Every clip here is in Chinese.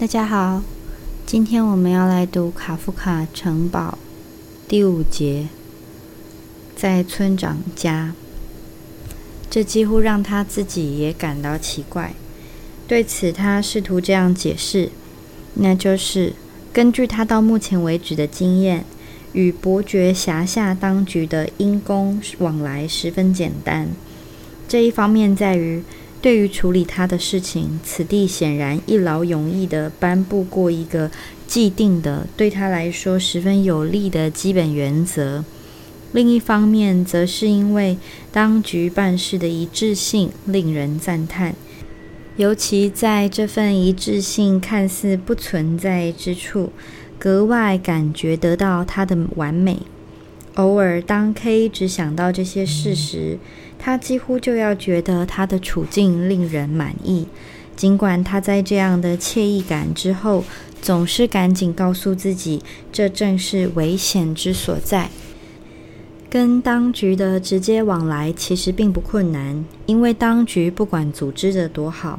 大家好，今天我们要来读卡夫卡《城堡》第五节，在村长家。这几乎让他自己也感到奇怪。对此，他试图这样解释：那就是根据他到目前为止的经验，与伯爵辖下当局的因公往来十分简单。这一方面在于。对于处理他的事情，此地显然一劳永逸地颁布过一个既定的、对他来说十分有利的基本原则。另一方面，则是因为当局办事的一致性令人赞叹，尤其在这份一致性看似不存在之处，格外感觉得到它的完美。偶尔，当 K 只想到这些事实，他几乎就要觉得他的处境令人满意。尽管他在这样的惬意感之后，总是赶紧告诉自己，这正是危险之所在。跟当局的直接往来其实并不困难，因为当局不管组织的多好，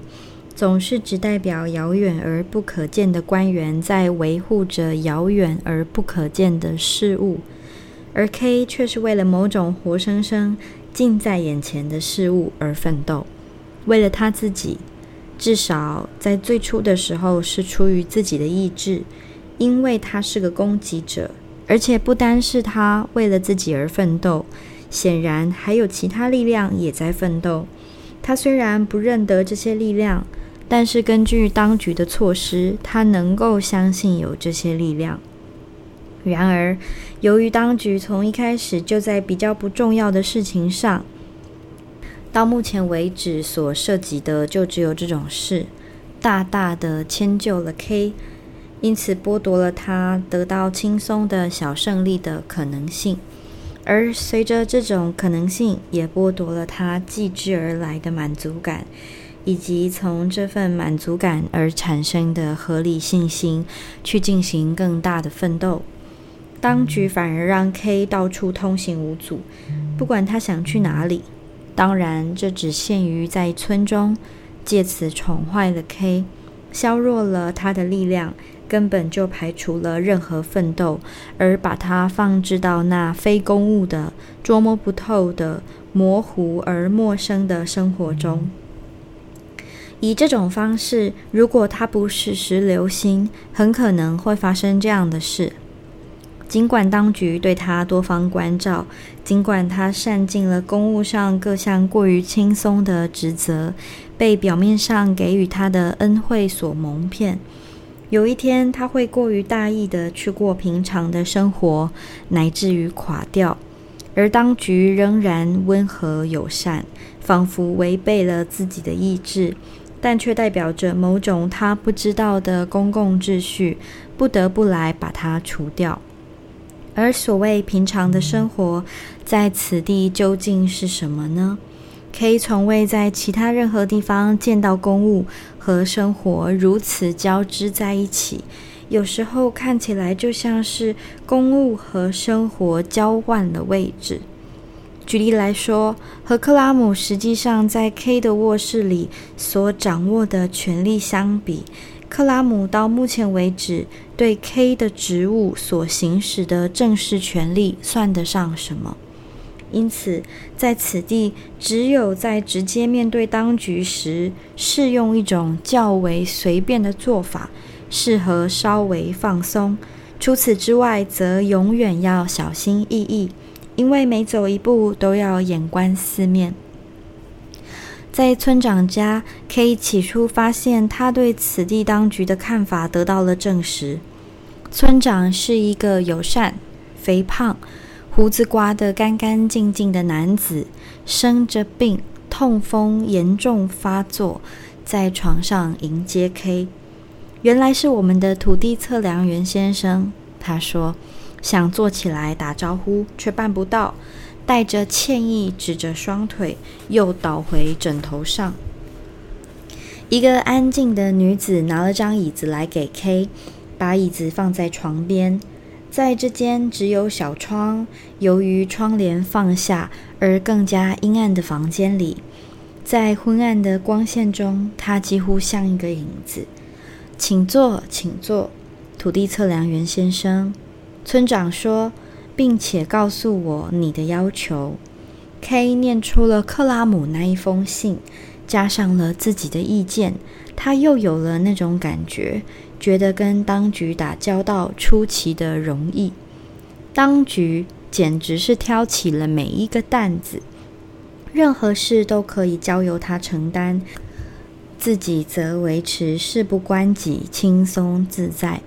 总是只代表遥远而不可见的官员在维护着遥远而不可见的事物。而 K 却是为了某种活生生近在眼前的事物而奋斗，为了他自己，至少在最初的时候是出于自己的意志，因为他是个攻击者，而且不单是他为了自己而奋斗，显然还有其他力量也在奋斗。他虽然不认得这些力量，但是根据当局的措施，他能够相信有这些力量。然而，由于当局从一开始就在比较不重要的事情上，到目前为止所涉及的就只有这种事，大大的迁就了 K，因此剥夺了他得到轻松的小胜利的可能性，而随着这种可能性，也剥夺了他继之而来的满足感，以及从这份满足感而产生的合理信心，去进行更大的奋斗。当局反而让 K 到处通行无阻，不管他想去哪里。当然，这只限于在村中，借此宠坏了 K，削弱了他的力量，根本就排除了任何奋斗，而把他放置到那非公务的、捉摸不透的、模糊而陌生的生活中。以这种方式，如果他不时时留心，很可能会发生这样的事。尽管当局对他多方关照，尽管他善尽了公务上各项过于轻松的职责，被表面上给予他的恩惠所蒙骗，有一天他会过于大意的去过平常的生活，乃至于垮掉，而当局仍然温和友善，仿佛违背了自己的意志，但却代表着某种他不知道的公共秩序，不得不来把它除掉。而所谓平常的生活，在此地究竟是什么呢？K 从未在其他任何地方见到公务和生活如此交织在一起，有时候看起来就像是公务和生活交换了位置。举例来说，和克拉姆实际上在 K 的卧室里所掌握的权力相比。克拉姆到目前为止对 K 的职务所行使的正式权利算得上什么？因此，在此地，只有在直接面对当局时，适用一种较为随便的做法，适合稍微放松。除此之外，则永远要小心翼翼，因为每走一步都要眼观四面。在村长家，K 起初发现他对此地当局的看法得到了证实。村长是一个友善、肥胖、胡子刮得干干净净的男子，生着病，痛风严重发作，在床上迎接 K。原来是我们的土地测量员先生，他说想坐起来打招呼，却办不到。带着歉意，指着双腿，又倒回枕头上。一个安静的女子拿了张椅子来给 K，把椅子放在床边。在这间只有小窗，由于窗帘放下而更加阴暗的房间里，在昏暗的光线中，他几乎像一个影子。请坐，请坐，土地测量员先生。村长说，并且告诉我你的要求。K 念出了克拉姆那一封信，加上了自己的意见，他又有了那种感觉，觉得跟当局打交道出奇的容易。当局简直是挑起了每一个担子，任何事都可以交由他承担，自己则维持事不关己，轻松自在。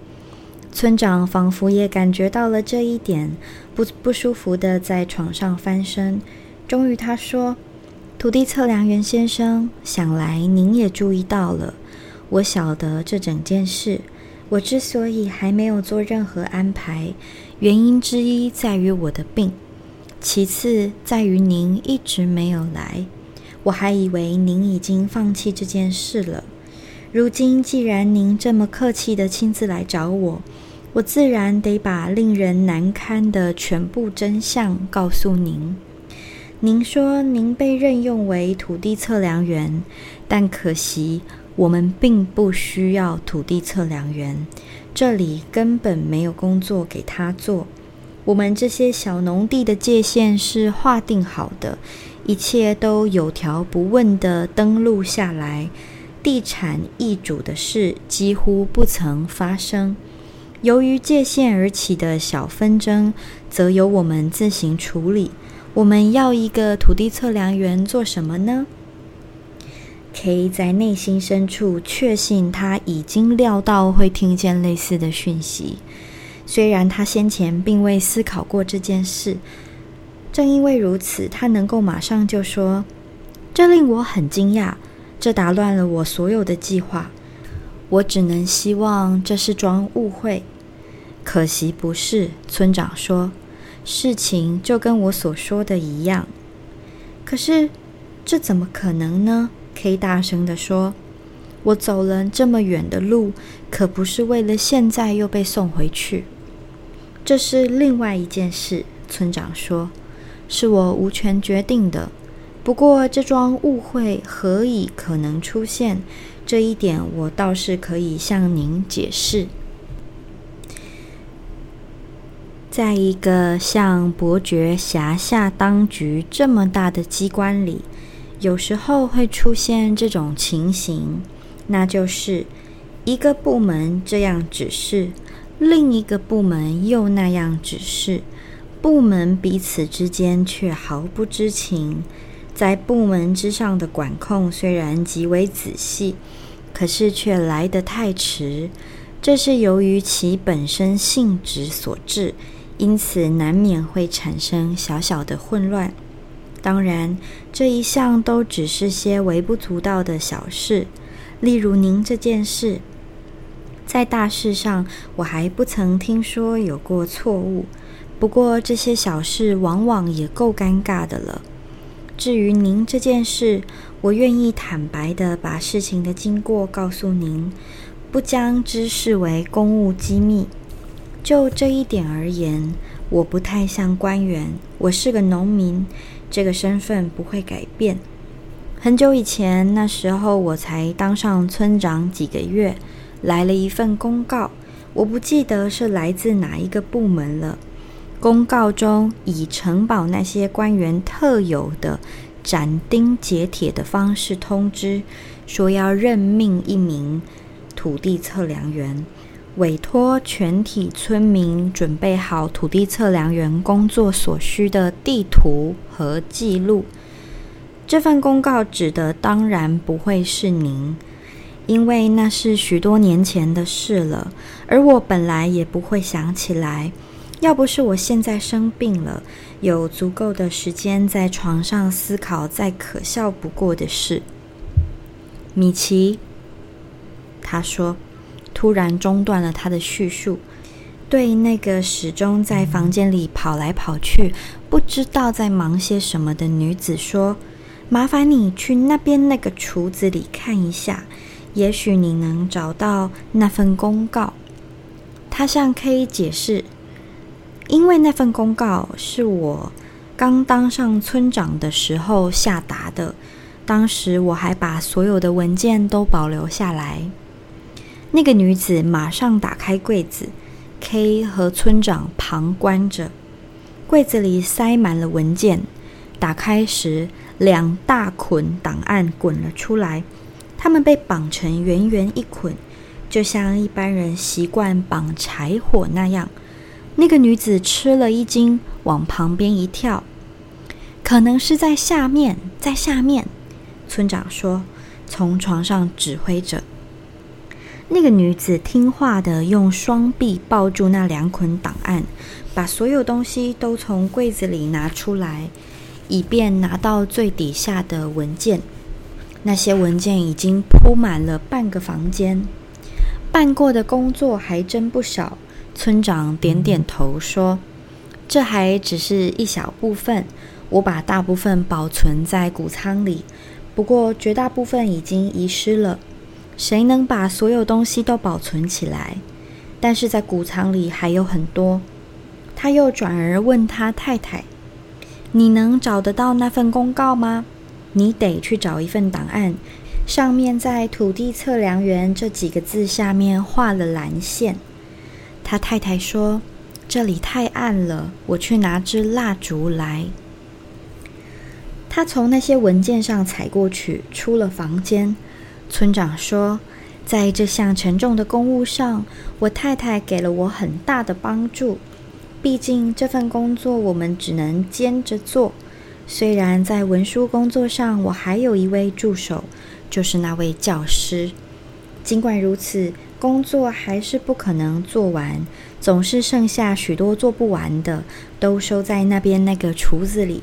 村长仿佛也感觉到了这一点，不不舒服的在床上翻身。终于，他说：“土地测量员先生，想来您也注意到了，我晓得这整件事。我之所以还没有做任何安排，原因之一在于我的病，其次在于您一直没有来。我还以为您已经放弃这件事了。如今，既然您这么客气的亲自来找我，我自然得把令人难堪的全部真相告诉您。”您说您被任用为土地测量员，但可惜我们并不需要土地测量员，这里根本没有工作给他做。我们这些小农地的界限是划定好的，一切都有条不紊地登录下来，地产易主的事几乎不曾发生。由于界限而起的小纷争，则由我们自行处理。我们要一个土地测量员做什么呢？K 在内心深处确信他已经料到会听见类似的讯息，虽然他先前并未思考过这件事。正因为如此，他能够马上就说：“这令我很惊讶，这打乱了我所有的计划。我只能希望这是桩误会。可惜不是。”村长说。事情就跟我所说的一样，可是这怎么可能呢？K 大声地说：“我走了这么远的路，可不是为了现在又被送回去。这是另外一件事。”村长说：“是我无权决定的。不过这桩误会何以可能出现？这一点我倒是可以向您解释。”在一个像伯爵辖下当局这么大的机关里，有时候会出现这种情形，那就是一个部门这样指示，另一个部门又那样指示，部门彼此之间却毫不知情。在部门之上的管控虽然极为仔细，可是却来得太迟，这是由于其本身性质所致。因此，难免会产生小小的混乱。当然，这一项都只是些微不足道的小事。例如，您这件事，在大事上我还不曾听说有过错误。不过，这些小事往往也够尴尬的了。至于您这件事，我愿意坦白的把事情的经过告诉您，不将之视为公务机密。就这一点而言，我不太像官员，我是个农民，这个身份不会改变。很久以前，那时候我才当上村长几个月，来了一份公告，我不记得是来自哪一个部门了。公告中以城堡那些官员特有的斩钉截铁的方式通知，说要任命一名土地测量员。委托全体村民准备好土地测量员工作所需的地图和记录。这份公告指的当然不会是您，因为那是许多年前的事了，而我本来也不会想起来。要不是我现在生病了，有足够的时间在床上思考再可笑不过的事。米奇，他说。突然中断了他的叙述，对那个始终在房间里跑来跑去、不知道在忙些什么的女子说：“麻烦你去那边那个橱子里看一下，也许你能找到那份公告。”他向 K 解释：“因为那份公告是我刚当上村长的时候下达的，当时我还把所有的文件都保留下来。”那个女子马上打开柜子，K 和村长旁观着。柜子里塞满了文件，打开时，两大捆档案滚了出来。它们被绑成圆圆一捆，就像一般人习惯绑柴火那样。那个女子吃了一惊，往旁边一跳。可能是在下面，在下面。村长说，从床上指挥着。那个女子听话的用双臂抱住那两捆档案，把所有东西都从柜子里拿出来，以便拿到最底下的文件。那些文件已经铺满了半个房间，办过的工作还真不少。村长点点头说：“这还只是一小部分，我把大部分保存在谷仓里，不过绝大部分已经遗失了。”谁能把所有东西都保存起来？但是在谷仓里还有很多。他又转而问他太太：“你能找得到那份公告吗？你得去找一份档案，上面在‘土地测量员’这几个字下面画了蓝线。”他太太说：“这里太暗了，我去拿支蜡烛来。”他从那些文件上踩过去，出了房间。村长说：“在这项沉重的公务上，我太太给了我很大的帮助。毕竟这份工作我们只能兼着做。虽然在文书工作上，我还有一位助手，就是那位教师。尽管如此，工作还是不可能做完，总是剩下许多做不完的，都收在那边那个橱子里。”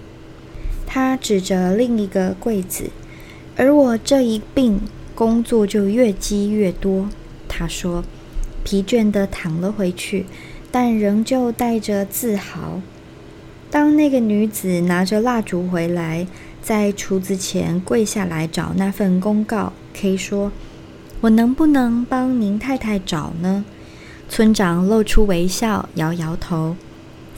他指着另一个柜子，而我这一病。工作就越积越多，他说，疲倦地躺了回去，但仍旧带着自豪。当那个女子拿着蜡烛回来，在厨子前跪下来找那份公告，K 说：“我能不能帮您太太找呢？”村长露出微笑，摇摇头。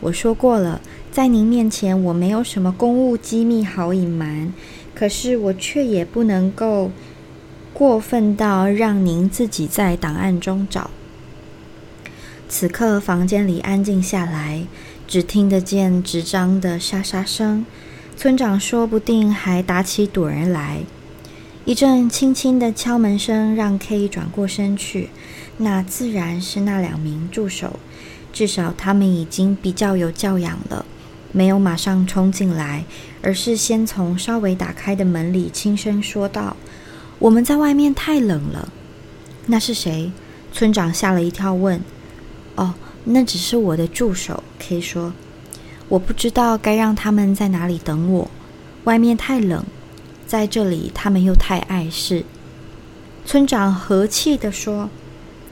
我说过了，在您面前我没有什么公务机密好隐瞒，可是我却也不能够。过分到让您自己在档案中找。此刻房间里安静下来，只听得见纸张的沙沙声。村长说不定还打起盹儿来。一阵轻轻的敲门声让 K 转过身去，那自然是那两名助手。至少他们已经比较有教养了，没有马上冲进来，而是先从稍微打开的门里轻声说道。我们在外面太冷了。那是谁？村长吓了一跳，问：“哦，那只是我的助手。”K 说：“我不知道该让他们在哪里等我。外面太冷，在这里他们又太碍事。”村长和气地说：“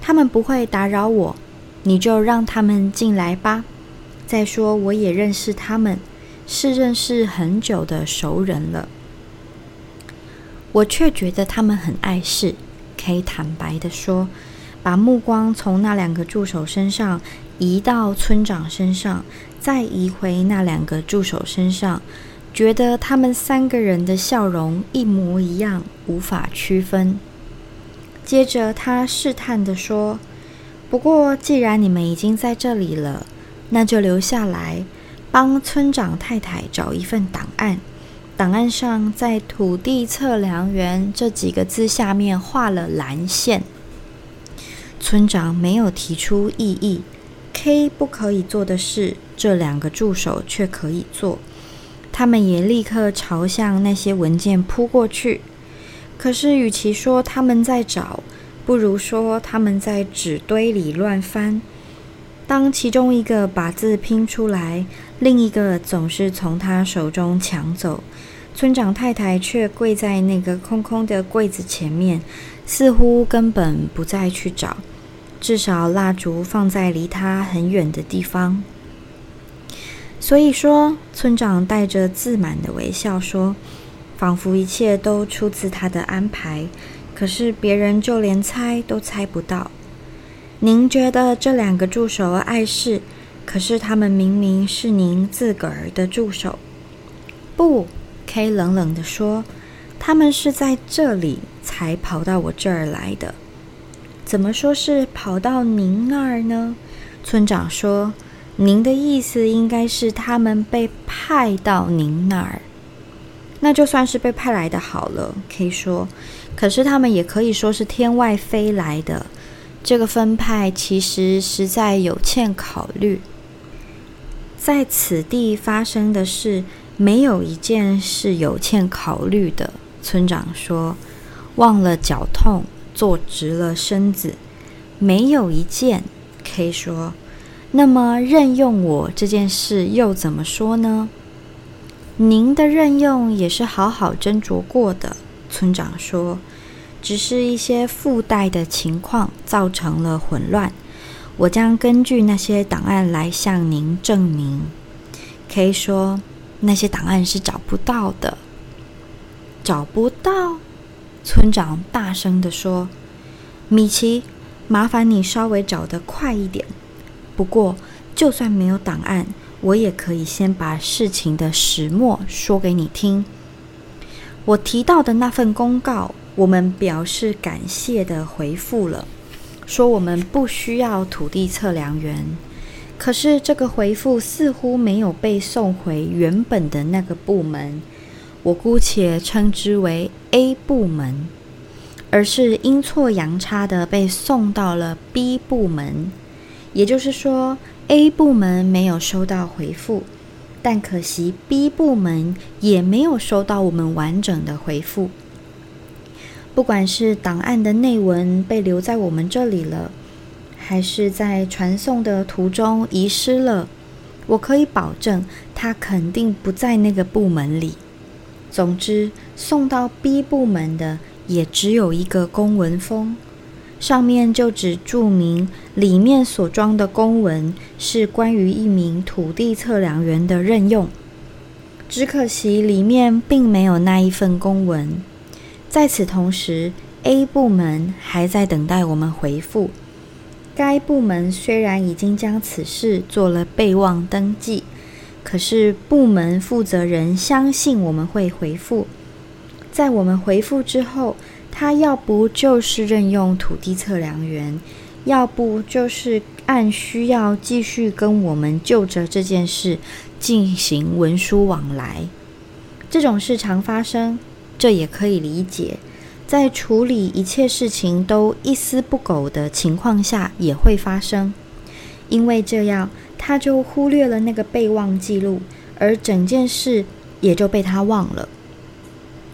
他们不会打扰我，你就让他们进来吧。再说，我也认识他们，是认识很久的熟人了。”我却觉得他们很碍事，可以坦白的说，把目光从那两个助手身上移到村长身上，再移回那两个助手身上，觉得他们三个人的笑容一模一样，无法区分。接着他试探的说：“不过既然你们已经在这里了，那就留下来帮村长太太找一份档案。”档案上在“土地测量员”这几个字下面画了蓝线。村长没有提出异议。K 不可以做的事，这两个助手却可以做。他们也立刻朝向那些文件扑过去。可是，与其说他们在找，不如说他们在纸堆里乱翻。当其中一个把字拼出来，另一个总是从他手中抢走。村长太太却跪在那个空空的柜子前面，似乎根本不再去找。至少蜡烛放在离他很远的地方。所以说，村长带着自满的微笑说：“仿佛一切都出自他的安排。可是别人就连猜都猜不到。您觉得这两个助手碍事？可是他们明明是您自个儿的助手。不。” K 冷冷地说：“他们是在这里才跑到我这儿来的。”怎么说是跑到您那儿呢？村长说：“您的意思应该是他们被派到您那儿。那就算是被派来的好了。” ”K 说，可是他们也可以说是天外飞来的。这个分派其实实在有欠考虑。在此地发生的事，没有一件是有欠考虑的。村长说：“忘了脚痛，坐直了身子，没有一件。”可以说，那么任用我这件事又怎么说呢？您的任用也是好好斟酌过的，村长说，只是一些附带的情况造成了混乱。我将根据那些档案来向您证明。可以说，那些档案是找不到的，找不到。村长大声地说：“米奇。”麻烦你稍微找得快一点。不过，就算没有档案，我也可以先把事情的始末说给你听。我提到的那份公告，我们表示感谢的回复了，说我们不需要土地测量员。可是，这个回复似乎没有被送回原本的那个部门，我姑且称之为 A 部门。而是阴错阳差的被送到了 B 部门，也就是说，A 部门没有收到回复，但可惜 B 部门也没有收到我们完整的回复。不管是档案的内文被留在我们这里了，还是在传送的途中遗失了，我可以保证它肯定不在那个部门里。总之，送到 B 部门的。也只有一个公文封，上面就只注明里面所装的公文是关于一名土地测量员的任用。只可惜里面并没有那一份公文。在此同时，A 部门还在等待我们回复。该部门虽然已经将此事做了备忘登记，可是部门负责人相信我们会回复。在我们回复之后，他要不就是任用土地测量员，要不就是按需要继续跟我们就着这件事进行文书往来。这种事常发生，这也可以理解。在处理一切事情都一丝不苟的情况下，也会发生，因为这样他就忽略了那个备忘记录，而整件事也就被他忘了。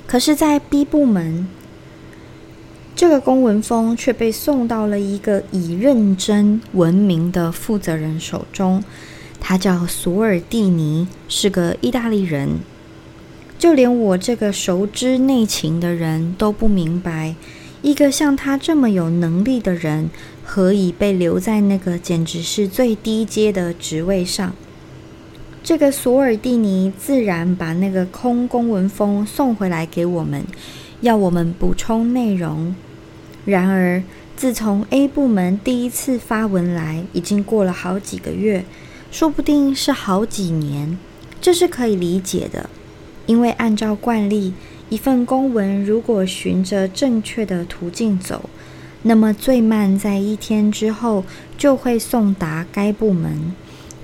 可是，在 B 部门，这个公文封却被送到了一个以认真闻名的负责人手中。他叫索尔蒂尼，是个意大利人。就连我这个熟知内情的人都不明白，一个像他这么有能力的人，何以被留在那个简直是最低阶的职位上。这个索尔蒂尼自然把那个空公文封送回来给我们，要我们补充内容。然而，自从 A 部门第一次发文来，已经过了好几个月，说不定是好几年。这是可以理解的，因为按照惯例，一份公文如果循着正确的途径走，那么最慢在一天之后就会送达该部门。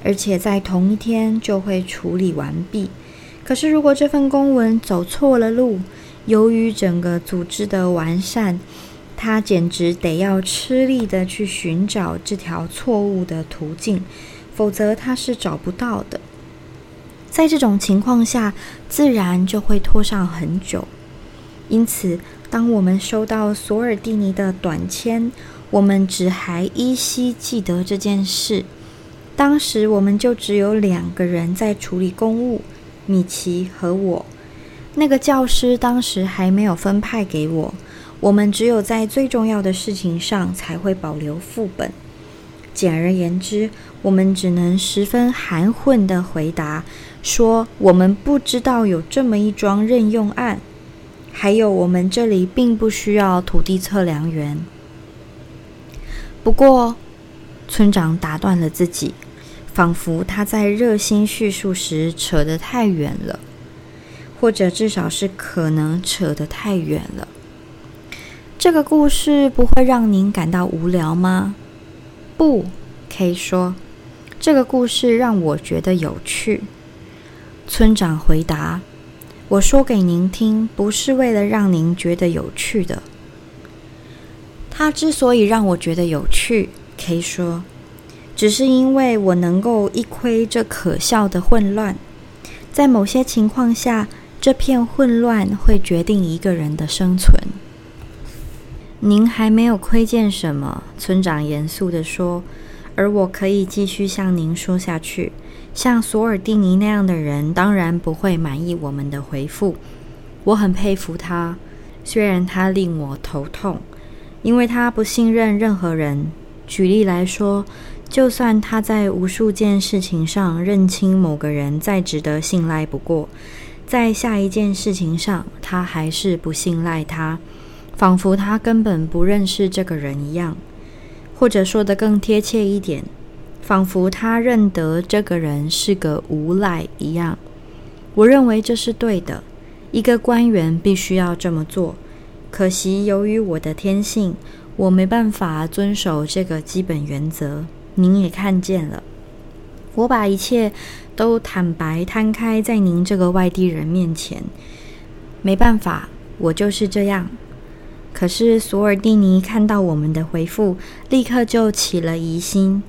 而且在同一天就会处理完毕。可是，如果这份公文走错了路，由于整个组织的完善，他简直得要吃力的去寻找这条错误的途径，否则他是找不到的。在这种情况下，自然就会拖上很久。因此，当我们收到索尔蒂尼的短签，我们只还依稀记得这件事。当时我们就只有两个人在处理公务，米奇和我。那个教师当时还没有分派给我，我们只有在最重要的事情上才会保留副本。简而言之，我们只能十分含混地回答说：“我们不知道有这么一桩任用案，还有我们这里并不需要土地测量员。”不过，村长打断了自己。仿佛他在热心叙述时扯得太远了，或者至少是可能扯得太远了。这个故事不会让您感到无聊吗？不，K 说，这个故事让我觉得有趣。村长回答：“我说给您听，不是为了让您觉得有趣的。他之所以让我觉得有趣，K 说，只是因为我能够一窥这可笑的混乱。在某些情况下，这片混乱会决定一个人的生存。您还没有窥见什么，村长严肃地说，而我可以继续向您说下去。”像索尔蒂尼那样的人，当然不会满意我们的回复。我很佩服他，虽然他令我头痛，因为他不信任任何人。举例来说，就算他在无数件事情上认清某个人再值得信赖不过，在下一件事情上，他还是不信赖他，仿佛他根本不认识这个人一样。或者说的更贴切一点。仿佛他认得这个人是个无赖一样，我认为这是对的。一个官员必须要这么做。可惜，由于我的天性，我没办法遵守这个基本原则。您也看见了，我把一切都坦白摊开在您这个外地人面前。没办法，我就是这样。可是索尔蒂尼看到我们的回复，立刻就起了疑心。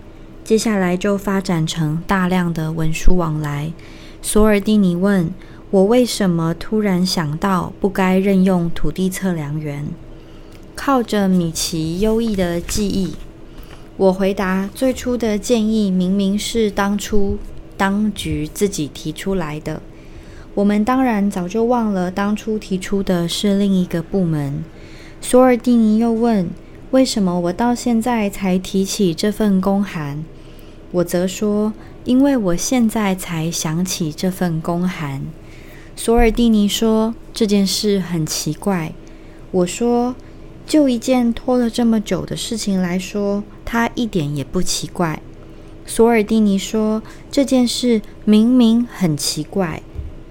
接下来就发展成大量的文书往来。索尔蒂尼问我为什么突然想到不该任用土地测量员。靠着米奇优异的记忆，我回答：最初的建议明明是当初当局自己提出来的。我们当然早就忘了当初提出的是另一个部门。索尔蒂尼又问。为什么我到现在才提起这份公函？我则说，因为我现在才想起这份公函。索尔蒂尼说这件事很奇怪。我说，就一件拖了这么久的事情来说，它一点也不奇怪。索尔蒂尼说这件事明明很奇怪，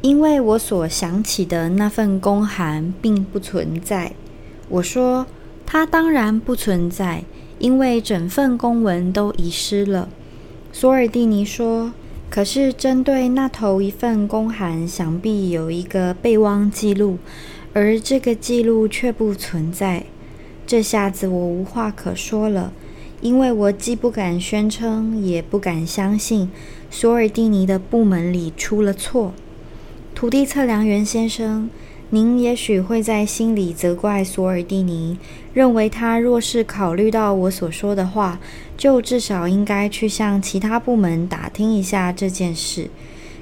因为我所想起的那份公函并不存在。我说。它当然不存在，因为整份公文都遗失了。索尔蒂尼说：“可是针对那头一份公函，想必有一个备忘记录，而这个记录却不存在。这下子我无话可说了，因为我既不敢宣称，也不敢相信索尔蒂尼的部门里出了错。土地测量员先生。”您也许会在心里责怪索尔蒂尼，认为他若是考虑到我所说的话，就至少应该去向其他部门打听一下这件事。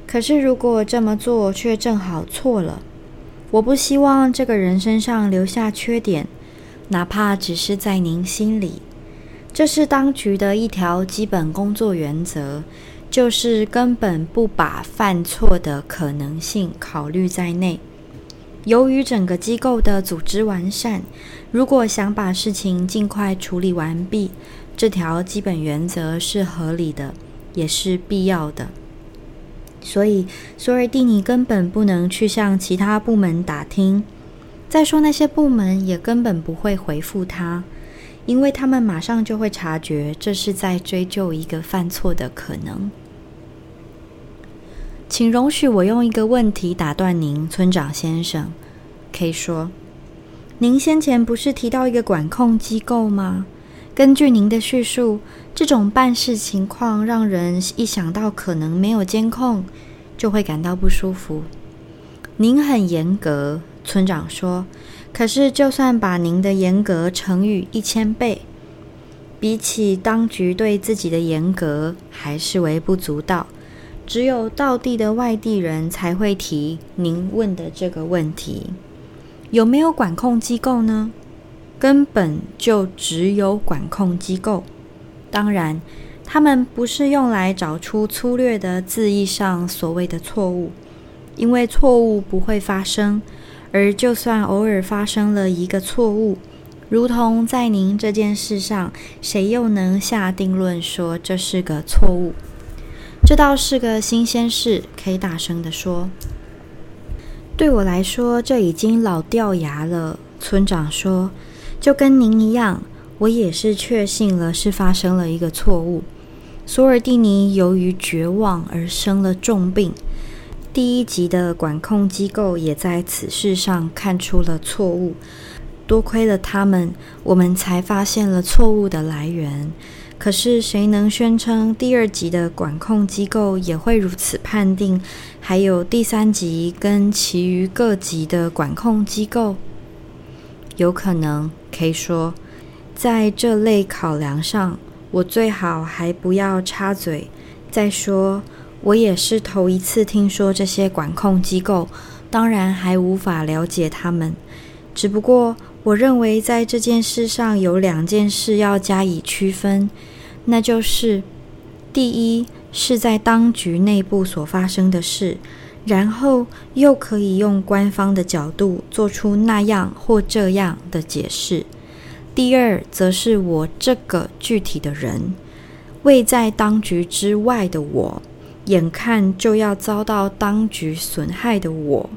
可是如果这么做却正好错了，我不希望这个人身上留下缺点，哪怕只是在您心里。这是当局的一条基本工作原则，就是根本不把犯错的可能性考虑在内。由于整个机构的组织完善，如果想把事情尽快处理完毕，这条基本原则是合理的，也是必要的。所以，索尔蒂尼根本不能去向其他部门打听。再说，那些部门也根本不会回复他，因为他们马上就会察觉这是在追究一个犯错的可能。请容许我用一个问题打断您，村长先生。可以说，您先前不是提到一个管控机构吗？根据您的叙述，这种办事情况让人一想到可能没有监控，就会感到不舒服。您很严格，村长说。可是，就算把您的严格乘以一千倍，比起当局对自己的严格，还是微不足道。只有道地的外地人才会提您问的这个问题：有没有管控机构呢？根本就只有管控机构。当然，他们不是用来找出粗略的字义上所谓的错误，因为错误不会发生。而就算偶尔发生了一个错误，如同在您这件事上，谁又能下定论说这是个错误？这倒是个新鲜事，可以大声地说。对我来说，这已经老掉牙了。村长说：“就跟您一样，我也是确信了是发生了一个错误。索尔蒂尼由于绝望而生了重病，第一级的管控机构也在此事上看出了错误。多亏了他们，我们才发现了错误的来源。可是，谁能宣称第二级的管控机构也会如此判定？还有第三级跟其余各级的管控机构，有可能可以说，在这类考量上，我最好还不要插嘴。再说，我也是头一次听说这些管控机构，当然还无法了解他们。只不过，我认为在这件事上有两件事要加以区分，那就是：第一，是在当局内部所发生的事，然后又可以用官方的角度做出那样或这样的解释；第二，则是我这个具体的人，位在当局之外的我，眼看就要遭到当局损害的我。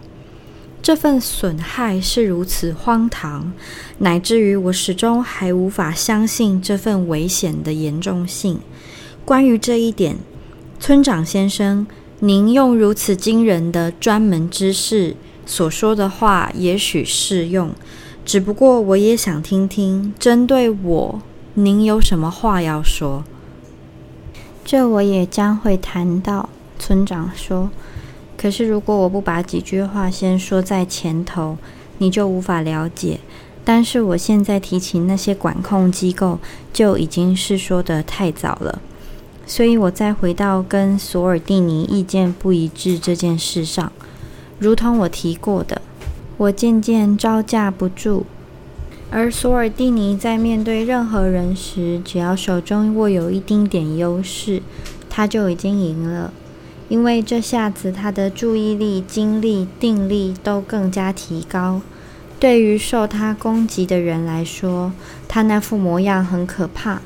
这份损害是如此荒唐，乃至于我始终还无法相信这份危险的严重性。关于这一点，村长先生，您用如此惊人的专门知识所说的话，也许适用。只不过，我也想听听，针对我，您有什么话要说？这我也将会谈到。村长说。可是，如果我不把几句话先说在前头，你就无法了解。但是，我现在提起那些管控机构，就已经是说的太早了。所以，我再回到跟索尔蒂尼意见不一致这件事上，如同我提过的，我渐渐招架不住。而索尔蒂尼在面对任何人时，只要手中握有一丁点优势，他就已经赢了。因为这下子他的注意力、精力、定力都更加提高。对于受他攻击的人来说，他那副模样很可怕；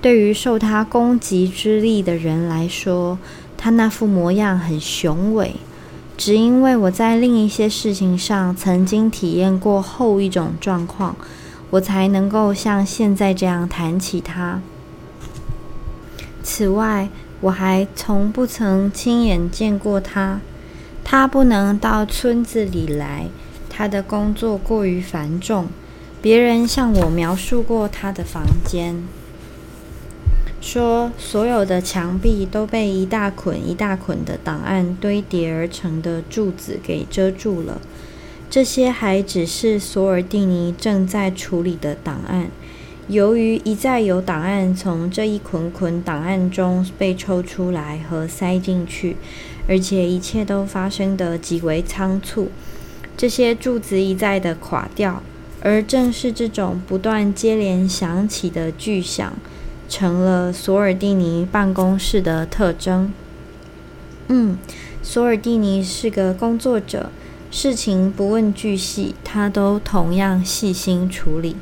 对于受他攻击之力的人来说，他那副模样很雄伟。只因为我在另一些事情上曾经体验过后一种状况，我才能够像现在这样谈起他。此外，我还从不曾亲眼见过他。他不能到村子里来，他的工作过于繁重。别人向我描述过他的房间，说所有的墙壁都被一大捆一大捆的档案堆叠而成的柱子给遮住了。这些还只是索尔蒂尼正在处理的档案。由于一再有档案从这一捆捆档案中被抽出来和塞进去，而且一切都发生得极为仓促，这些柱子一再的垮掉，而正是这种不断接连响起的巨响，成了索尔蒂尼办公室的特征。嗯，索尔蒂尼是个工作者，事情不问巨细，他都同样细心处理。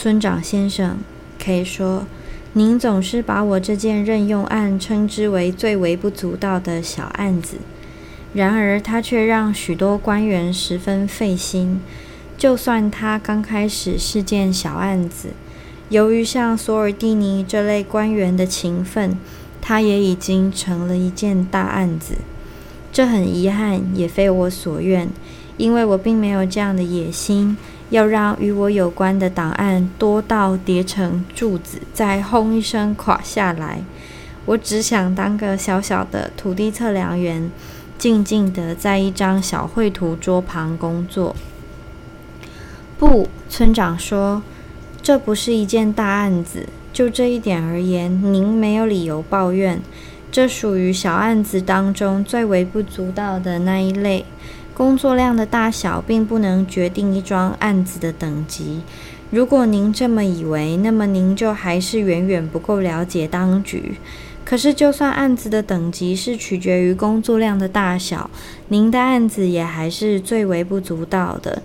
村长先生，可以说，您总是把我这件任用案称之为最微不足道的小案子。然而，他却让许多官员十分费心。就算他刚开始是件小案子，由于像索尔蒂尼这类官员的勤奋，他也已经成了一件大案子。这很遗憾，也非我所愿，因为我并没有这样的野心。要让与我有关的档案多到叠成柱子，再轰一声垮下来。我只想当个小小的土地测量员，静静地在一张小绘图桌旁工作。不，村长说，这不是一件大案子。就这一点而言，您没有理由抱怨。这属于小案子当中最微不足道的那一类。工作量的大小并不能决定一桩案子的等级。如果您这么以为，那么您就还是远远不够了解当局。可是，就算案子的等级是取决于工作量的大小，您的案子也还是最微不足道的。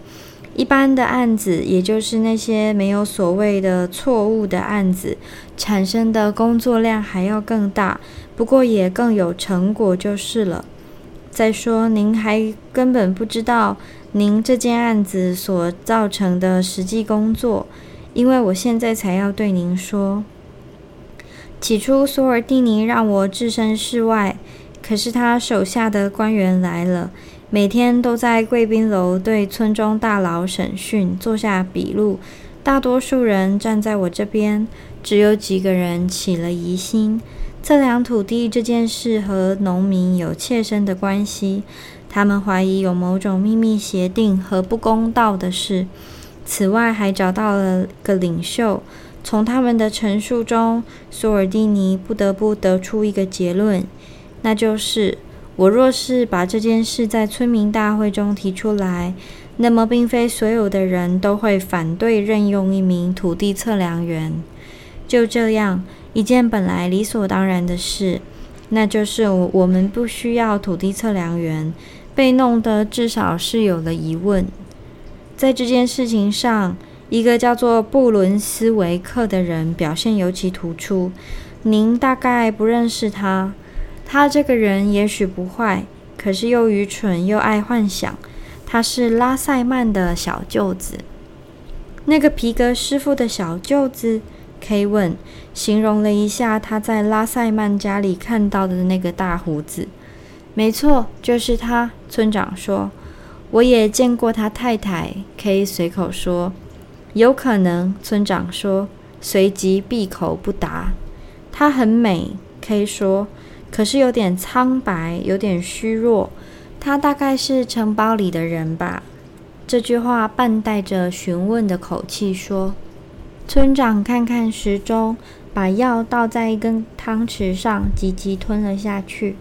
一般的案子，也就是那些没有所谓的错误的案子，产生的工作量还要更大，不过也更有成果就是了。再说，您还根本不知道您这件案子所造成的实际工作，因为我现在才要对您说。起初，索尔蒂尼让我置身事外，可是他手下的官员来了，每天都在贵宾楼对村中大佬审讯，做下笔录。大多数人站在我这边，只有几个人起了疑心。测量土地这件事和农民有切身的关系，他们怀疑有某种秘密协定和不公道的事。此外，还找到了个领袖。从他们的陈述中，索尔蒂尼不得不得出一个结论，那就是：我若是把这件事在村民大会中提出来，那么并非所有的人都会反对任用一名土地测量员。就这样。一件本来理所当然的事，那就是我们不需要土地测量员，被弄得至少是有了疑问。在这件事情上，一个叫做布伦斯维克的人表现尤其突出。您大概不认识他，他这个人也许不坏，可是又愚蠢又爱幻想。他是拉塞曼的小舅子，那个皮革师傅的小舅子。K 问，形容了一下他在拉塞曼家里看到的那个大胡子。没错，就是他。村长说：“我也见过他太太。”K 随口说：“有可能。”村长说，随即闭口不答。她很美，K 说，可是有点苍白，有点虚弱。她大概是城堡里的人吧？这句话半带着询问的口气说。村长看看时钟，把药倒在一根汤匙上，急急吞了下去。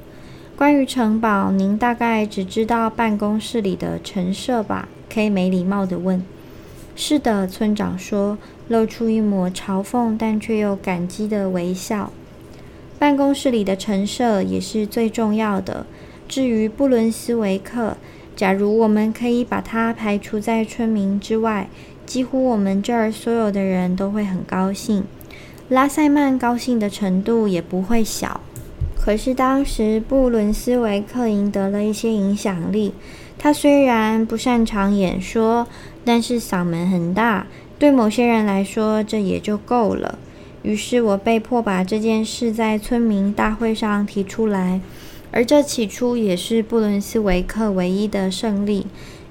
关于城堡，您大概只知道办公室里的陈设吧？K 没礼貌地问。是的，村长说，露出一抹嘲讽但却又感激的微笑。办公室里的陈设也是最重要的。至于布伦斯维克，假如我们可以把它排除在村民之外。几乎我们这儿所有的人都会很高兴，拉塞曼高兴的程度也不会小。可是当时布伦斯维克赢得了一些影响力，他虽然不擅长演说，但是嗓门很大，对某些人来说这也就够了。于是我被迫把这件事在村民大会上提出来，而这起初也是布伦斯维克唯一的胜利。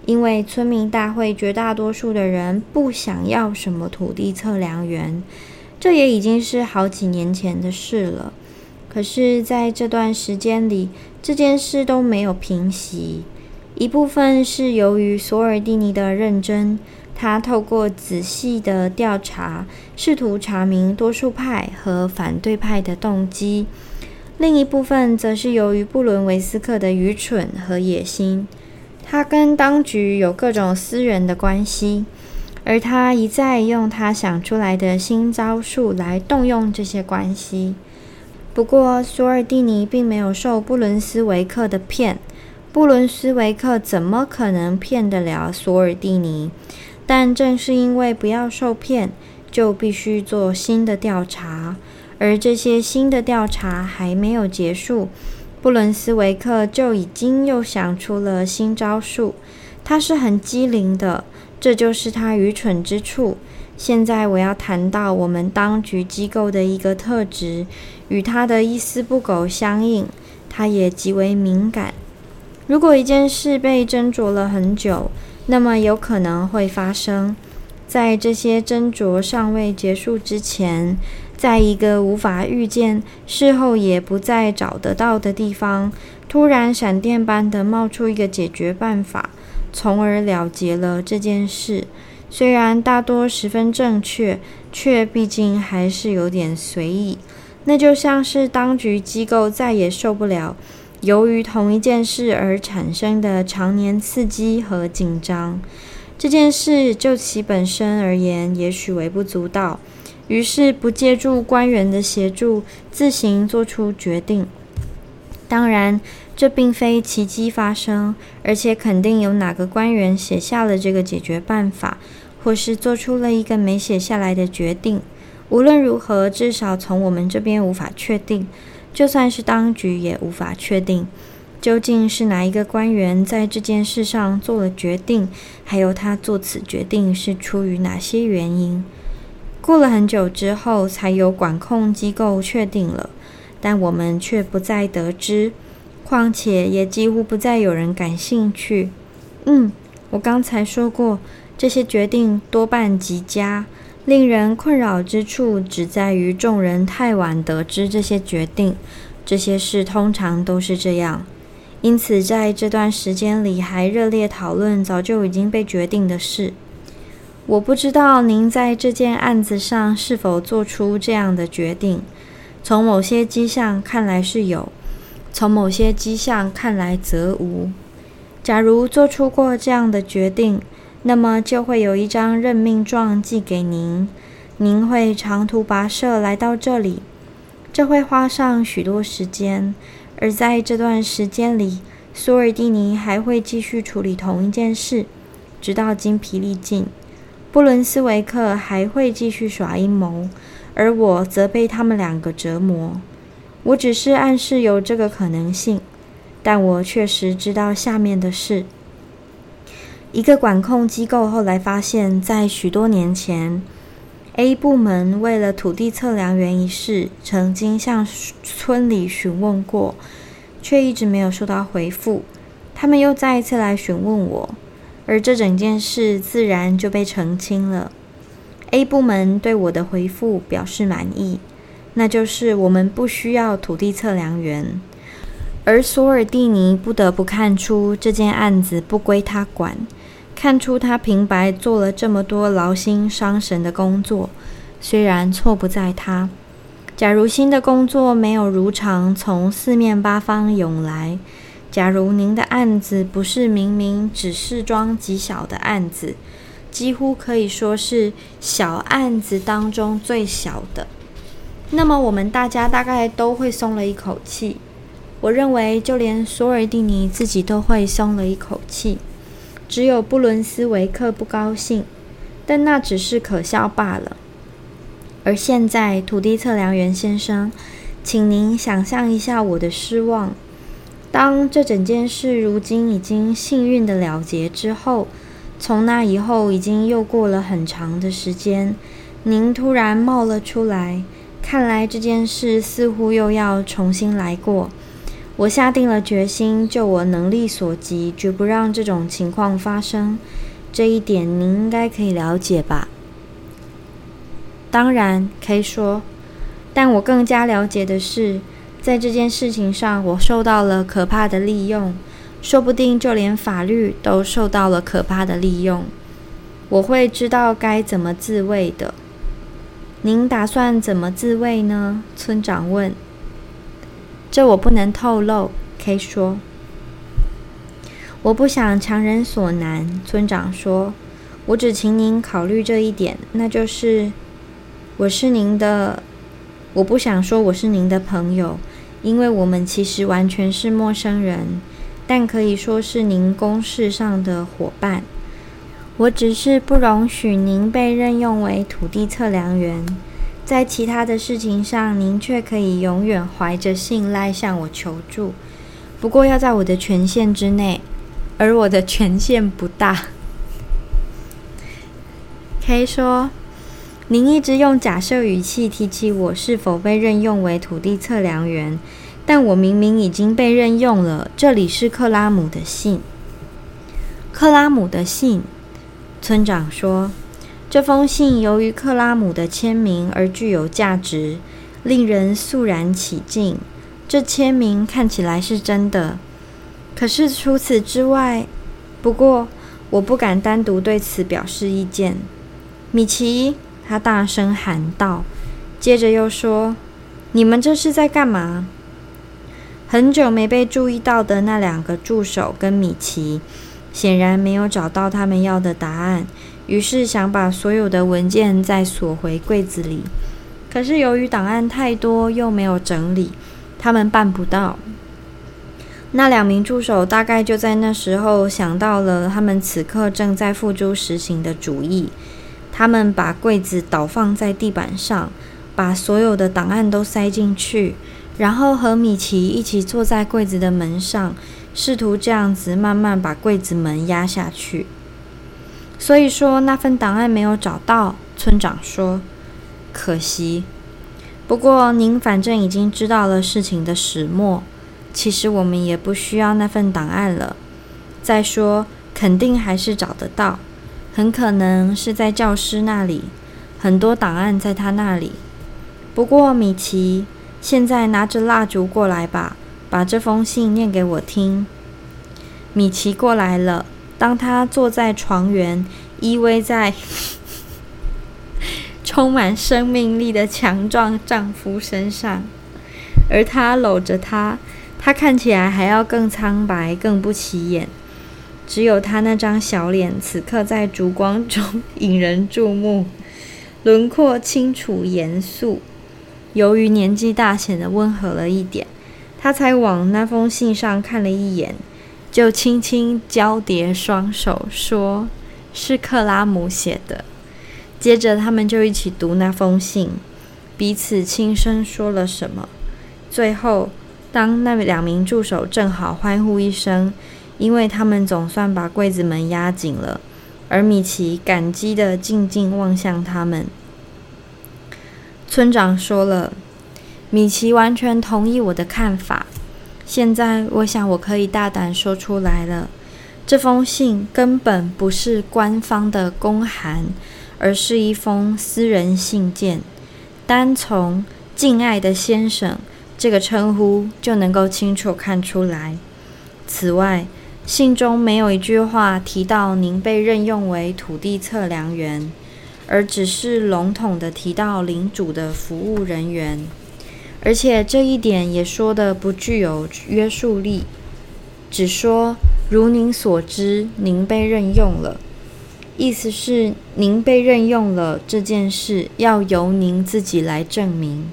因为村民大会绝大多数的人不想要什么土地测量员，这也已经是好几年前的事了。可是，在这段时间里，这件事都没有平息。一部分是由于索尔蒂尼的认真，他透过仔细的调查，试图查明多数派和反对派的动机；另一部分则是由于布伦维斯克的愚蠢和野心。他跟当局有各种私人的关系，而他一再用他想出来的新招数来动用这些关系。不过，索尔蒂尼并没有受布伦斯维克的骗。布伦斯维克怎么可能骗得了索尔蒂尼？但正是因为不要受骗，就必须做新的调查，而这些新的调查还没有结束。布伦斯维克就已经又想出了新招数，他是很机灵的，这就是他愚蠢之处。现在我要谈到我们当局机构的一个特质，与他的一丝不苟相应。他也极为敏感。如果一件事被斟酌了很久，那么有可能会发生在这些斟酌尚未结束之前。在一个无法预见、事后也不再找得到的地方，突然闪电般的冒出一个解决办法，从而了结了这件事。虽然大多十分正确，却毕竟还是有点随意。那就像是当局机构再也受不了由于同一件事而产生的常年刺激和紧张。这件事就其本身而言，也许微不足道。于是不借助官员的协助，自行做出决定。当然，这并非奇迹发生，而且肯定有哪个官员写下了这个解决办法，或是做出了一个没写下来的决定。无论如何，至少从我们这边无法确定，就算是当局也无法确定。究竟是哪一个官员在这件事上做了决定？还有他做此决定是出于哪些原因？过了很久之后，才有管控机构确定了，但我们却不再得知。况且也几乎不再有人感兴趣。嗯，我刚才说过，这些决定多半极佳。令人困扰之处只在于众人太晚得知这些决定。这些事通常都是这样，因此在这段时间里还热烈讨论早就已经被决定的事。我不知道您在这件案子上是否做出这样的决定。从某些迹象看来是有。从某些迹象看来，则无。假如做出过这样的决定，那么就会有一张任命状寄给您，您会长途跋涉来到这里，这会花上许多时间。而在这段时间里，索尔蒂尼还会继续处理同一件事，直到精疲力尽。布伦斯维克还会继续耍阴谋，而我则被他们两个折磨。我只是暗示有这个可能性，但我确实知道下面的事。一个管控机构后来发现，在许多年前，A 部门为了土地测量员一事，曾经向村里询问过，却一直没有收到回复。他们又再一次来询问我，而这整件事自然就被澄清了。A 部门对我的回复表示满意。那就是我们不需要土地测量员，而索尔蒂尼不得不看出这件案子不归他管，看出他平白做了这么多劳心伤神的工作，虽然错不在他。假如新的工作没有如常从四面八方涌来，假如您的案子不是明明只是桩极小的案子，几乎可以说是小案子当中最小的。那么我们大家大概都会松了一口气。我认为，就连索尔蒂尼自己都会松了一口气。只有布伦斯维克不高兴，但那只是可笑罢了。而现在，土地测量员先生，请您想象一下我的失望。当这整件事如今已经幸运的了结之后，从那以后已经又过了很长的时间，您突然冒了出来。看来这件事似乎又要重新来过。我下定了决心，就我能力所及，绝不让这种情况发生。这一点您应该可以了解吧？当然，可以说。但我更加了解的是，在这件事情上，我受到了可怕的利用，说不定就连法律都受到了可怕的利用。我会知道该怎么自卫的。您打算怎么自卫呢？村长问。这我不能透露，K 说。我不想强人所难，村长说。我只请您考虑这一点，那就是，我是您的，我不想说我是您的朋友，因为我们其实完全是陌生人，但可以说是您公事上的伙伴。我只是不容许您被任用为土地测量员，在其他的事情上，您却可以永远怀着信赖向我求助。不过要在我的权限之内，而我的权限不大。K 说：“您一直用假设语气提起我是否被任用为土地测量员，但我明明已经被任用了。这里是克拉姆的信，克拉姆的信。”村长说：“这封信由于克拉姆的签名而具有价值，令人肃然起敬。这签名看起来是真的，可是除此之外，不过我不敢单独对此表示意见。”米奇，他大声喊道，接着又说：“你们这是在干嘛？”很久没被注意到的那两个助手跟米奇。显然没有找到他们要的答案，于是想把所有的文件再锁回柜子里。可是由于档案太多，又没有整理，他们办不到。那两名助手大概就在那时候想到了他们此刻正在付诸实行的主意。他们把柜子倒放在地板上，把所有的档案都塞进去，然后和米奇一起坐在柜子的门上，试图这样子慢慢把柜子门压下去。所以说那份档案没有找到，村长说：“可惜。不过您反正已经知道了事情的始末，其实我们也不需要那份档案了。再说，肯定还是找得到，很可能是在教师那里，很多档案在他那里。不过米奇，现在拿着蜡烛过来吧，把这封信念给我听。”米奇过来了。当他坐在床缘，依偎在 充满生命力的强壮丈夫身上，而他搂着她，她看起来还要更苍白、更不起眼。只有他那张小脸，此刻在烛光中引人注目，轮廓清楚、严肃。由于年纪大，显得温和了一点。他才往那封信上看了一眼。就轻轻交叠双手，说：“是克拉姆写的。”接着，他们就一起读那封信，彼此轻声说了什么。最后，当那两名助手正好欢呼一声，因为他们总算把柜子门压紧了，而米奇感激地静静望向他们。村长说了：“米奇完全同意我的看法。”现在，我想我可以大胆说出来了。这封信根本不是官方的公函，而是一封私人信件。单从“敬爱的先生”这个称呼就能够清楚看出来。此外，信中没有一句话提到您被任用为土地测量员，而只是笼统的提到领主的服务人员。而且这一点也说的不具有约束力，只说如您所知，您被任用了，意思是您被任用了这件事要由您自己来证明。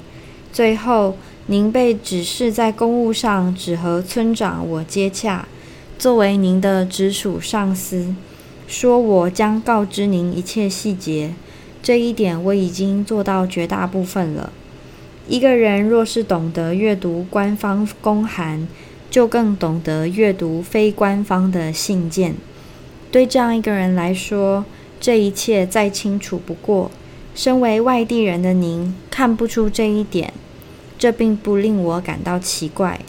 最后，您被指示在公务上只和村长我接洽，作为您的直属上司，说我将告知您一切细节。这一点我已经做到绝大部分了。一个人若是懂得阅读官方公函，就更懂得阅读非官方的信件。对这样一个人来说，这一切再清楚不过。身为外地人的您看不出这一点，这并不令我感到奇怪。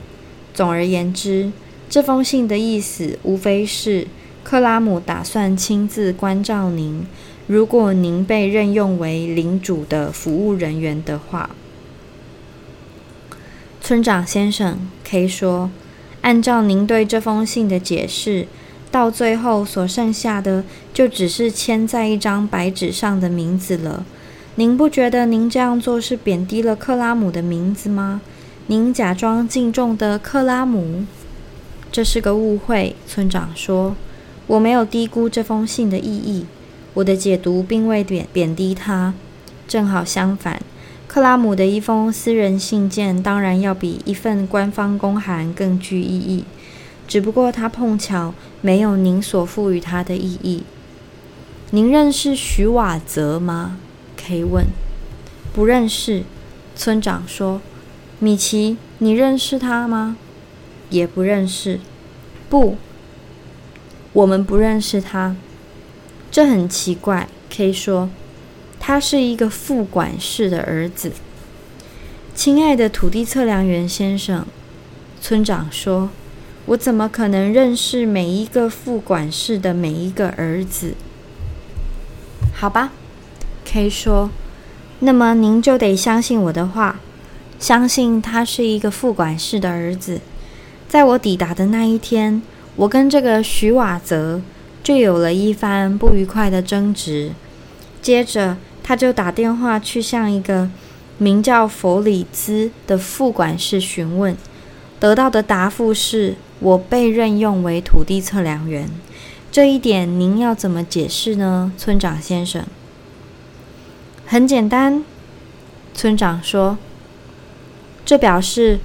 总而言之，这封信的意思无非是克拉姆打算亲自关照您，如果您被任用为领主的服务人员的话。村长先生，K 说：“按照您对这封信的解释，到最后所剩下的就只是签在一张白纸上的名字了。您不觉得您这样做是贬低了克拉姆的名字吗？您假装敬重的克拉姆，这是个误会。”村长说：“我没有低估这封信的意义，我的解读并未贬贬低他，正好相反。”克拉姆的一封私人信件当然要比一份官方公函更具意义，只不过他碰巧没有您所赋予他的意义。您认识徐瓦泽吗？K 问。不认识。村长说。米奇，你认识他吗？也不认识。不，我们不认识他。这很奇怪。K 说。他是一个副管事的儿子。亲爱的土地测量员先生，村长说：“我怎么可能认识每一个副管事的每一个儿子？”好吧，K 说：“那么您就得相信我的话，相信他是一个副管事的儿子。在我抵达的那一天，我跟这个徐瓦泽就有了一番不愉快的争执。接着。”他就打电话去向一个名叫弗里兹的副管事询问，得到的答复是我被任用为土地测量员。这一点您要怎么解释呢，村长先生？很简单，村长说，这表示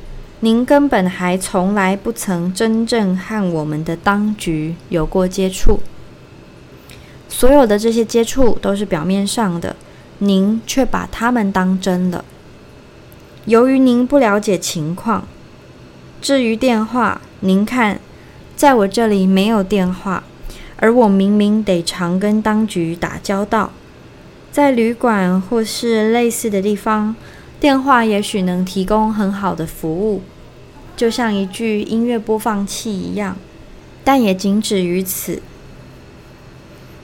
您根本还从来不曾真正和我们的当局有过接触，所有的这些接触都是表面上的。您却把他们当真了。由于您不了解情况，至于电话，您看，在我这里没有电话，而我明明得常跟当局打交道，在旅馆或是类似的地方，电话也许能提供很好的服务，就像一具音乐播放器一样，但也仅止于此。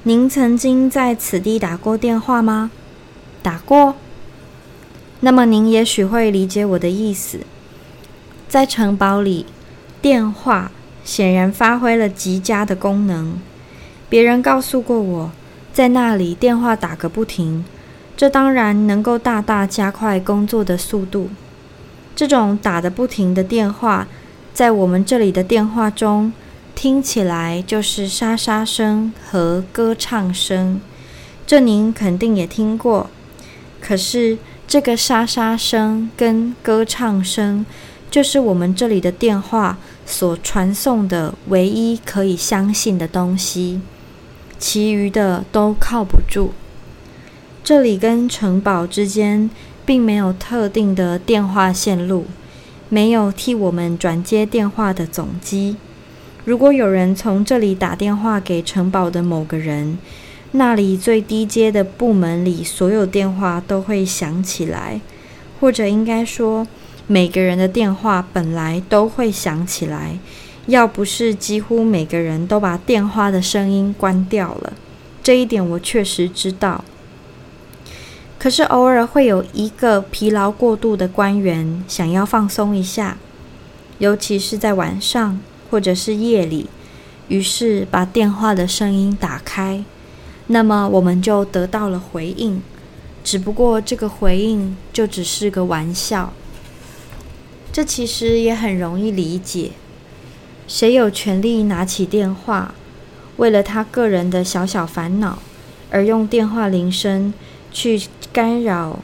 您曾经在此地打过电话吗？打过。那么您也许会理解我的意思。在城堡里，电话显然发挥了极佳的功能。别人告诉过我，在那里电话打个不停，这当然能够大大加快工作的速度。这种打的不停的电话，在我们这里的电话中。听起来就是沙沙声和歌唱声，这您肯定也听过。可是这个沙沙声跟歌唱声，就是我们这里的电话所传送的唯一可以相信的东西，其余的都靠不住。这里跟城堡之间并没有特定的电话线路，没有替我们转接电话的总机。如果有人从这里打电话给城堡的某个人，那里最低阶的部门里所有电话都会响起来，或者应该说，每个人的电话本来都会响起来。要不是几乎每个人都把电话的声音关掉了，这一点我确实知道。可是偶尔会有一个疲劳过度的官员想要放松一下，尤其是在晚上。或者是夜里，于是把电话的声音打开，那么我们就得到了回应。只不过这个回应就只是个玩笑。这其实也很容易理解。谁有权利拿起电话，为了他个人的小小烦恼，而用电话铃声去干扰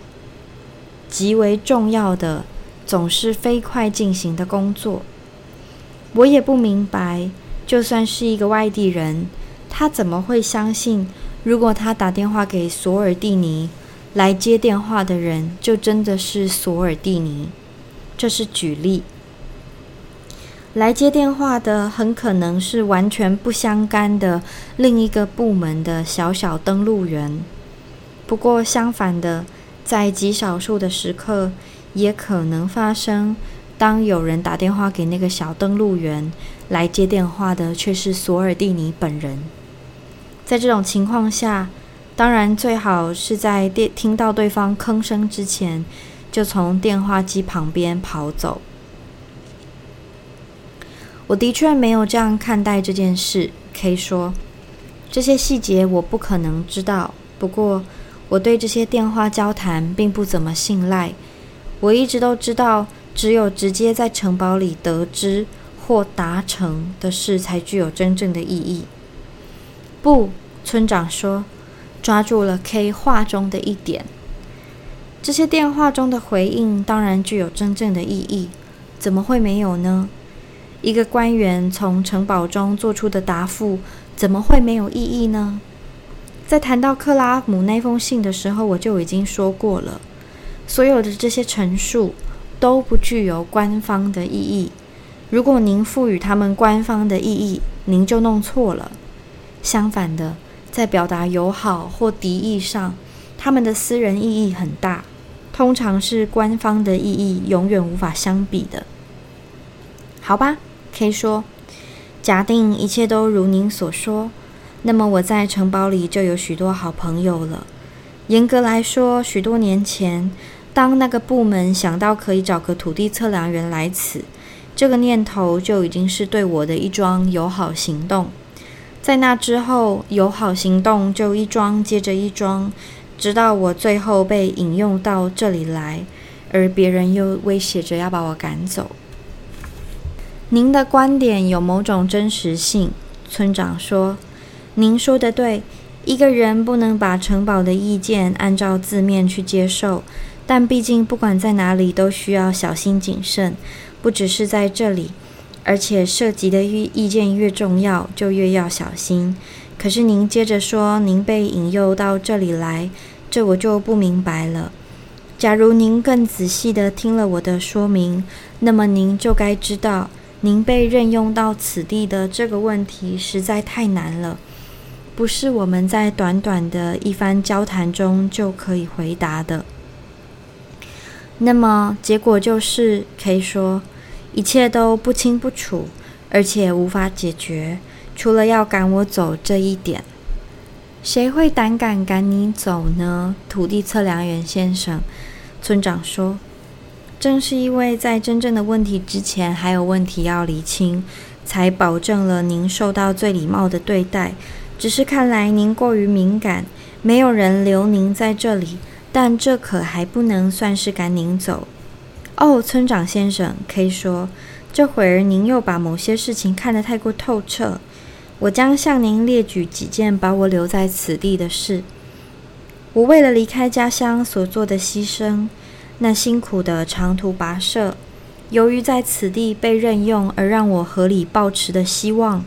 极为重要的、总是飞快进行的工作？我也不明白，就算是一个外地人，他怎么会相信，如果他打电话给索尔蒂尼，来接电话的人就真的是索尔蒂尼？这是举例。来接电话的很可能是完全不相干的另一个部门的小小登录员。不过相反的，在极少数的时刻，也可能发生。当有人打电话给那个小登录员，来接电话的却是索尔蒂尼本人。在这种情况下，当然最好是在电听到对方吭声之前，就从电话机旁边跑走。我的确没有这样看待这件事。K 说：“这些细节我不可能知道。不过，我对这些电话交谈并不怎么信赖。我一直都知道。”只有直接在城堡里得知或达成的事，才具有真正的意义。不，村长说，抓住了 K 话中的一点。这些电话中的回应当然具有真正的意义，怎么会没有呢？一个官员从城堡中做出的答复，怎么会没有意义呢？在谈到克拉姆那封信的时候，我就已经说过了，所有的这些陈述。都不具有官方的意义。如果您赋予他们官方的意义，您就弄错了。相反的，在表达友好或敌意上，他们的私人意义很大，通常是官方的意义永远无法相比的。好吧，K 说，假定一切都如您所说，那么我在城堡里就有许多好朋友了。严格来说，许多年前。当那个部门想到可以找个土地测量员来此，这个念头就已经是对我的一桩友好行动。在那之后，友好行动就一桩接着一桩，直到我最后被引用到这里来，而别人又威胁着要把我赶走。您的观点有某种真实性，村长说：“您说的对，一个人不能把城堡的意见按照字面去接受。”但毕竟，不管在哪里都需要小心谨慎，不只是在这里，而且涉及的意意见越重要，就越要小心。可是您接着说，您被引诱到这里来，这我就不明白了。假如您更仔细的听了我的说明，那么您就该知道，您被任用到此地的这个问题实在太难了，不是我们在短短的一番交谈中就可以回答的。那么结果就是，可以说一切都不清不楚，而且无法解决，除了要赶我走这一点。谁会胆敢赶你走呢？土地测量员先生，村长说：“正是因为在真正的问题之前还有问题要厘清，才保证了您受到最礼貌的对待。只是看来您过于敏感，没有人留您在这里。但这可还不能算是赶您走。”哦，村长先生，可以说这会儿您又把某些事情看得太过透彻。我将向您列举几件把我留在此地的事。我为了离开家乡所做的牺牲，那辛苦的长途跋涉，由于在此地被任用而让我合理抱持的希望，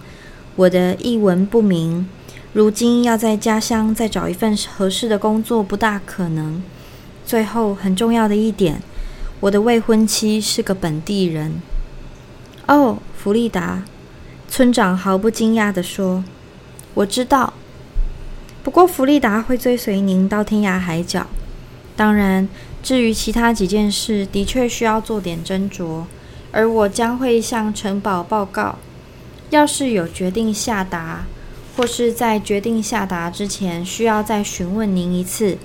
我的一文不名。如今要在家乡再找一份合适的工作不大可能。最后很重要的一点，我的未婚妻是个本地人。哦，弗利达。村长毫不惊讶地说：“我知道，不过弗利达会追随您到天涯海角。当然，至于其他几件事，的确需要做点斟酌，而我将会向城堡报告。要是有决定下达，或是在决定下达之前需要再询问您一次，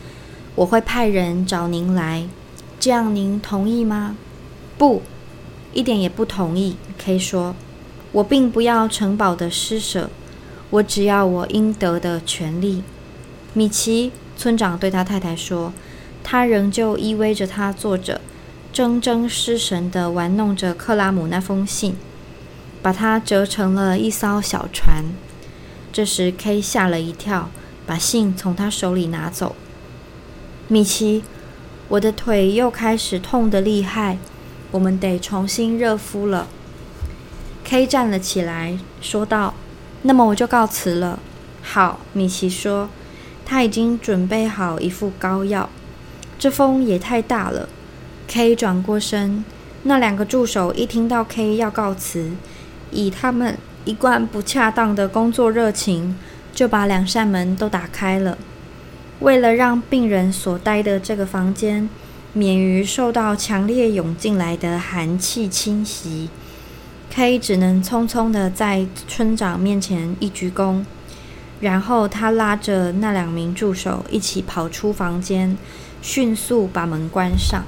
我会派人找您来。这样您同意吗？不，一点也不同意。可以说。”我并不要城堡的施舍，我只要我应得的权利。米奇村长对他太太说：“他仍旧依偎着他坐着，怔怔失神地玩弄着克拉姆那封信，把它折成了一艘小船。”这时，K 吓了一跳，把信从他手里拿走。米奇，我的腿又开始痛得厉害，我们得重新热敷了。K 站了起来，说道：“那么我就告辞了。”好，米奇说：“他已经准备好一副膏药。”这风也太大了。K 转过身，那两个助手一听到 K 要告辞，以他们一贯不恰当的工作热情，就把两扇门都打开了，为了让病人所待的这个房间免于受到强烈涌进来的寒气侵袭。K 只能匆匆的在村长面前一鞠躬，然后他拉着那两名助手一起跑出房间，迅速把门关上。